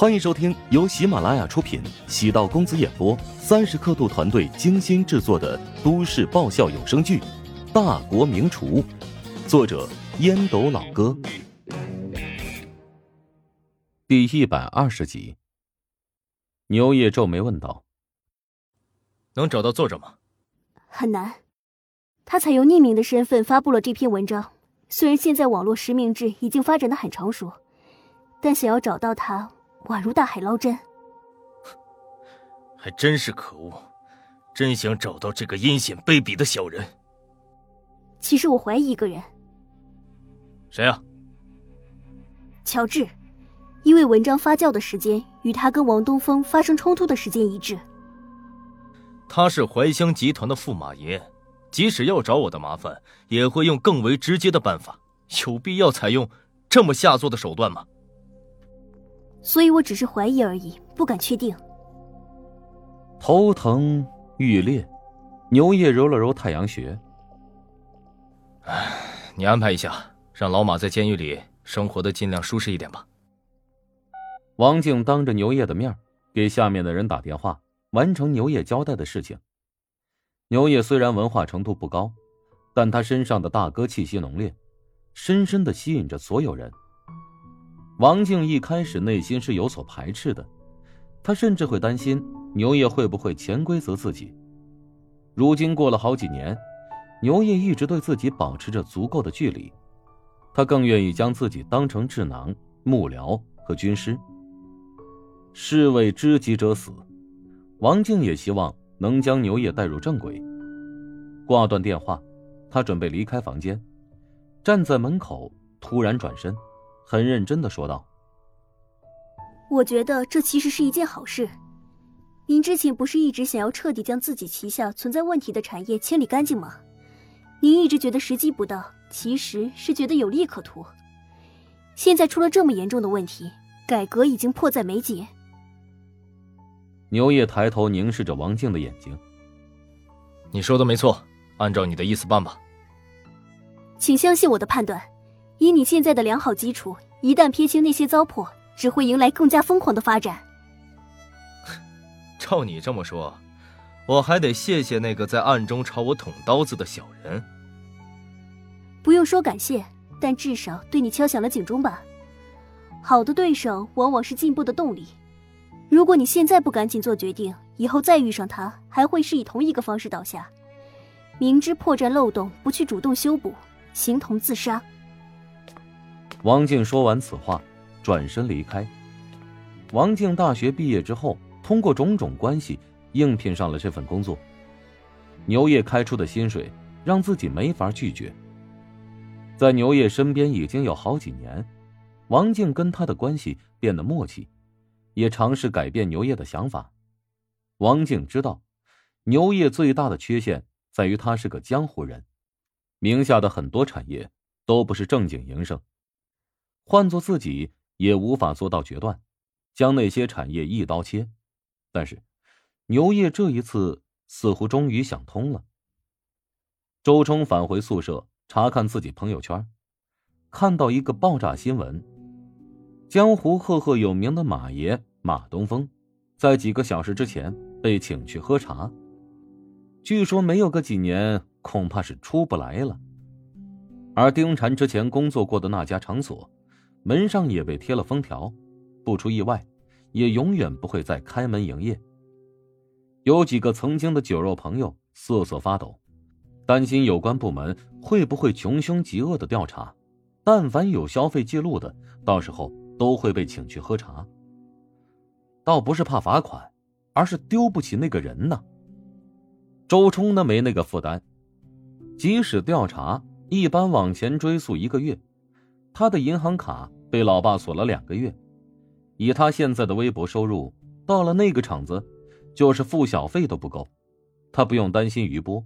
欢迎收听由喜马拉雅出品、喜道公子演播、三十刻度团队精心制作的都市爆笑有声剧《大国名厨》，作者烟斗老哥，第一百二十集。牛叶皱眉问道：“能找到作者吗？”很难。他采用匿名的身份发布了这篇文章。虽然现在网络实名制已经发展的很成熟，但想要找到他，宛如大海捞针。还真是可恶！真想找到这个阴险卑鄙的小人。其实我怀疑一个人。谁啊？乔治，因为文章发酵的时间与他跟王东风发生冲突的时间一致。他是怀乡集团的驸马爷。即使要找我的麻烦，也会用更为直接的办法。有必要采用这么下作的手段吗？所以我只是怀疑而已，不敢确定。头疼欲裂，牛叶揉了揉太阳穴。唉，你安排一下，让老马在监狱里生活的尽量舒适一点吧。王静当着牛叶的面给下面的人打电话，完成牛叶交代的事情。牛叶虽然文化程度不高，但他身上的大哥气息浓烈，深深的吸引着所有人。王静一开始内心是有所排斥的，他甚至会担心牛叶会不会潜规则自己。如今过了好几年，牛叶一直对自己保持着足够的距离，他更愿意将自己当成智囊、幕僚和军师。士为知己者死，王静也希望。能将牛叶带入正轨。挂断电话，他准备离开房间，站在门口，突然转身，很认真的说道：“我觉得这其实是一件好事。您之前不是一直想要彻底将自己旗下存在问题的产业清理干净吗？您一直觉得时机不到，其实是觉得有利可图。现在出了这么严重的问题，改革已经迫在眉睫。”牛叶抬头凝视着王静的眼睛。你说的没错，按照你的意思办吧。请相信我的判断，以你现在的良好基础，一旦撇清那些糟粕，只会迎来更加疯狂的发展。照你这么说，我还得谢谢那个在暗中朝我捅刀子的小人。不用说感谢，但至少对你敲响了警钟吧。好的对手往往是进步的动力。如果你现在不赶紧做决定，以后再遇上他，还会是以同一个方式倒下。明知破绽漏洞，不去主动修补，形同自杀。王静说完此话，转身离开。王静大学毕业之后，通过种种关系应聘上了这份工作。牛业开出的薪水让自己没法拒绝。在牛业身边已经有好几年，王静跟他的关系变得默契。也尝试改变牛业的想法。王静知道，牛业最大的缺陷在于他是个江湖人，名下的很多产业都不是正经营生。换做自己也无法做到决断，将那些产业一刀切。但是，牛业这一次似乎终于想通了。周冲返回宿舍查看自己朋友圈，看到一个爆炸新闻：江湖赫赫有名的马爷。马东风，在几个小时之前被请去喝茶，据说没有个几年，恐怕是出不来了。而丁禅之前工作过的那家场所，门上也被贴了封条，不出意外，也永远不会再开门营业。有几个曾经的酒肉朋友瑟瑟发抖，担心有关部门会不会穷凶极恶的调查，但凡有消费记录的，到时候都会被请去喝茶。倒不是怕罚款，而是丢不起那个人呢。周冲呢没那个负担，即使调查，一般往前追溯一个月，他的银行卡被老爸锁了两个月，以他现在的微薄收入，到了那个场子，就是付小费都不够，他不用担心余波。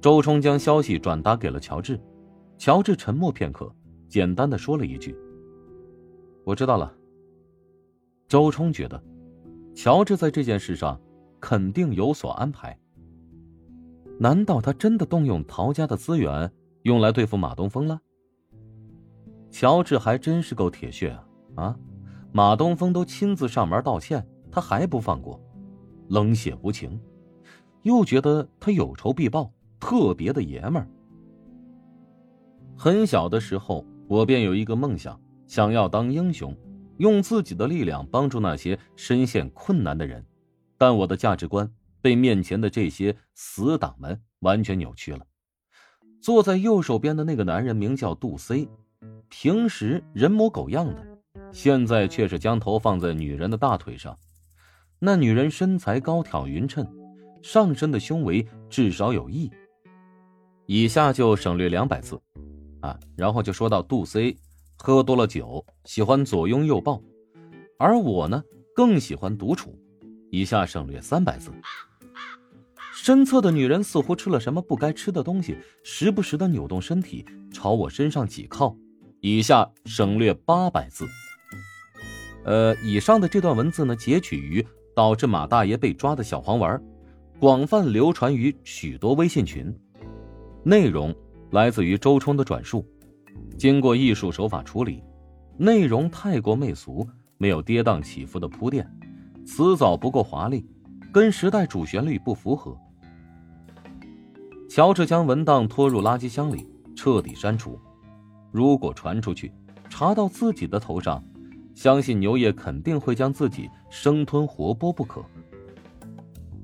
周冲将消息转达给了乔治，乔治沉默片刻，简单的说了一句：“我知道了。”周冲觉得，乔治在这件事上肯定有所安排。难道他真的动用陶家的资源用来对付马东风了？乔治还真是够铁血啊！啊，马东风都亲自上门道歉，他还不放过，冷血无情，又觉得他有仇必报，特别的爷们儿。很小的时候，我便有一个梦想，想要当英雄，用自己的力量帮助那些深陷困难的人，但我的价值观被面前的这些死党们完全扭曲了。坐在右手边的那个男人名叫杜 C，平时人模狗样的，现在却是将头放在女人的大腿上。那女人身材高挑匀称，上身的胸围至少有亿。以下就省略两百字，啊，然后就说到杜 C 喝多了酒，喜欢左拥右抱，而我呢更喜欢独处。以下省略三百字。身侧的女人似乎吃了什么不该吃的东西，时不时的扭动身体朝我身上挤靠。以下省略八百字。呃，以上的这段文字呢，截取于导致马大爷被抓的小黄丸，广泛流传于许多微信群。内容来自于周冲的转述，经过艺术手法处理，内容太过媚俗，没有跌宕起伏的铺垫，词藻不够华丽，跟时代主旋律不符合。乔治将文档拖入垃圾箱里，彻底删除。如果传出去，查到自己的头上，相信牛业肯定会将自己生吞活剥不可。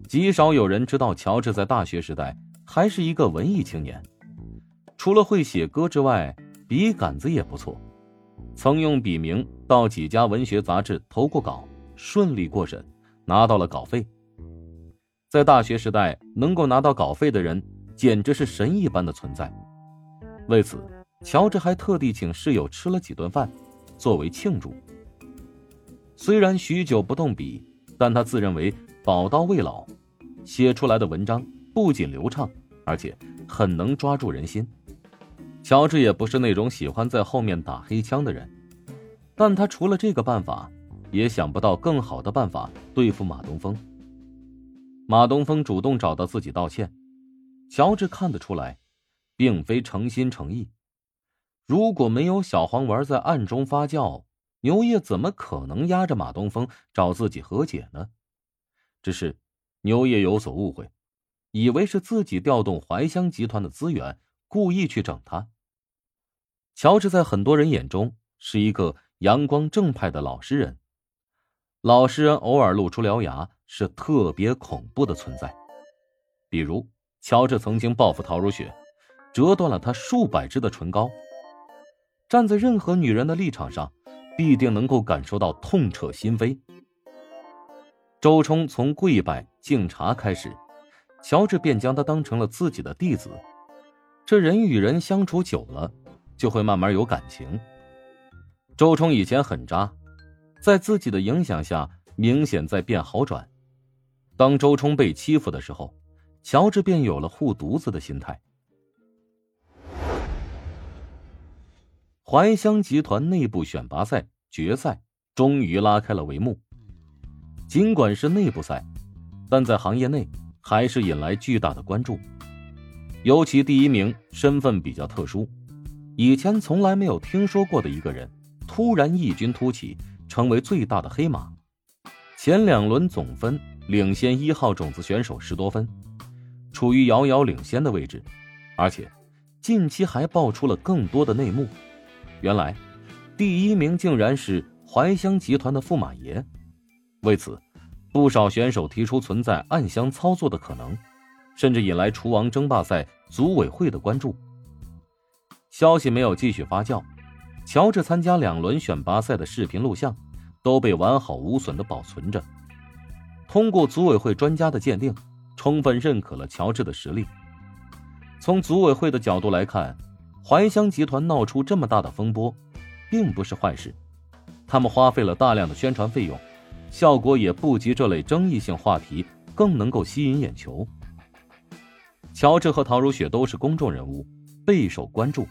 极少有人知道，乔治在大学时代还是一个文艺青年，除了会写歌之外，笔杆子也不错。曾用笔名到几家文学杂志投过稿，顺利过审，拿到了稿费。在大学时代，能够拿到稿费的人。简直是神一般的存在。为此，乔治还特地请室友吃了几顿饭，作为庆祝。虽然许久不动笔，但他自认为宝刀未老，写出来的文章不仅流畅，而且很能抓住人心。乔治也不是那种喜欢在后面打黑枪的人，但他除了这个办法，也想不到更好的办法对付马东风。马东风主动找到自己道歉。乔治看得出来，并非诚心诚意。如果没有小黄丸在暗中发酵，牛业怎么可能压着马东风找自己和解呢？只是牛业有所误会，以为是自己调动怀香集团的资源，故意去整他。乔治在很多人眼中是一个阳光正派的老实人，老实人偶尔露出獠牙是特别恐怖的存在，比如。乔治曾经报复陶如雪，折断了她数百支的唇膏。站在任何女人的立场上，必定能够感受到痛彻心扉。周冲从跪拜敬茶开始，乔治便将他当成了自己的弟子。这人与人相处久了，就会慢慢有感情。周冲以前很渣，在自己的影响下，明显在变好转。当周冲被欺负的时候。乔治便有了护犊子的心态。怀香集团内部选拔赛决赛终于拉开了帷幕。尽管是内部赛，但在行业内还是引来巨大的关注。尤其第一名身份比较特殊，以前从来没有听说过的一个人，突然异军突起，成为最大的黑马。前两轮总分领先一号种子选手十多分。处于遥遥领先的位置，而且近期还爆出了更多的内幕。原来，第一名竟然是怀香集团的驸马爷。为此，不少选手提出存在暗箱操作的可能，甚至引来厨王争霸赛组委会的关注。消息没有继续发酵，乔治参加两轮选拔赛的视频录像都被完好无损的保存着。通过组委会专家的鉴定。充分认可了乔治的实力。从组委会的角度来看，怀香集团闹出这么大的风波，并不是坏事。他们花费了大量的宣传费用，效果也不及这类争议性话题更能够吸引眼球。乔治和陶如雪都是公众人物，备受关注。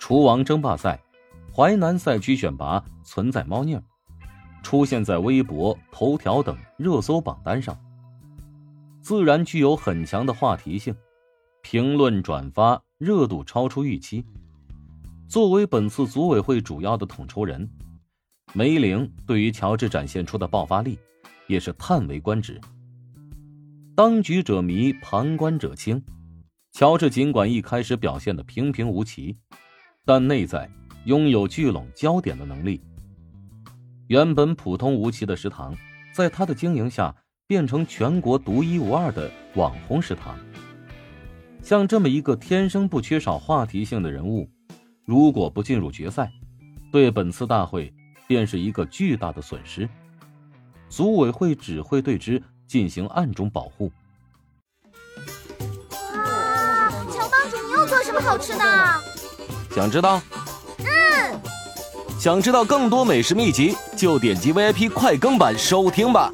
厨王争霸赛、淮南赛区选拔存在猫腻，出现在微博、头条等热搜榜单上。自然具有很强的话题性，评论转发热度超出预期。作为本次组委会主要的统筹人，梅玲对于乔治展现出的爆发力，也是叹为观止。当局者迷，旁观者清。乔治尽管一开始表现的平平无奇，但内在拥有聚拢焦点的能力。原本普通无奇的食堂，在他的经营下，变成全国独一无二的网红食堂。像这么一个天生不缺少话题性的人物，如果不进入决赛，对本次大会便是一个巨大的损失。组委会只会对之进行暗中保护。哇，乔帮主，你又做什么好吃的？想知道？嗯。想知道更多美食秘籍，就点击 VIP 快更版收听吧。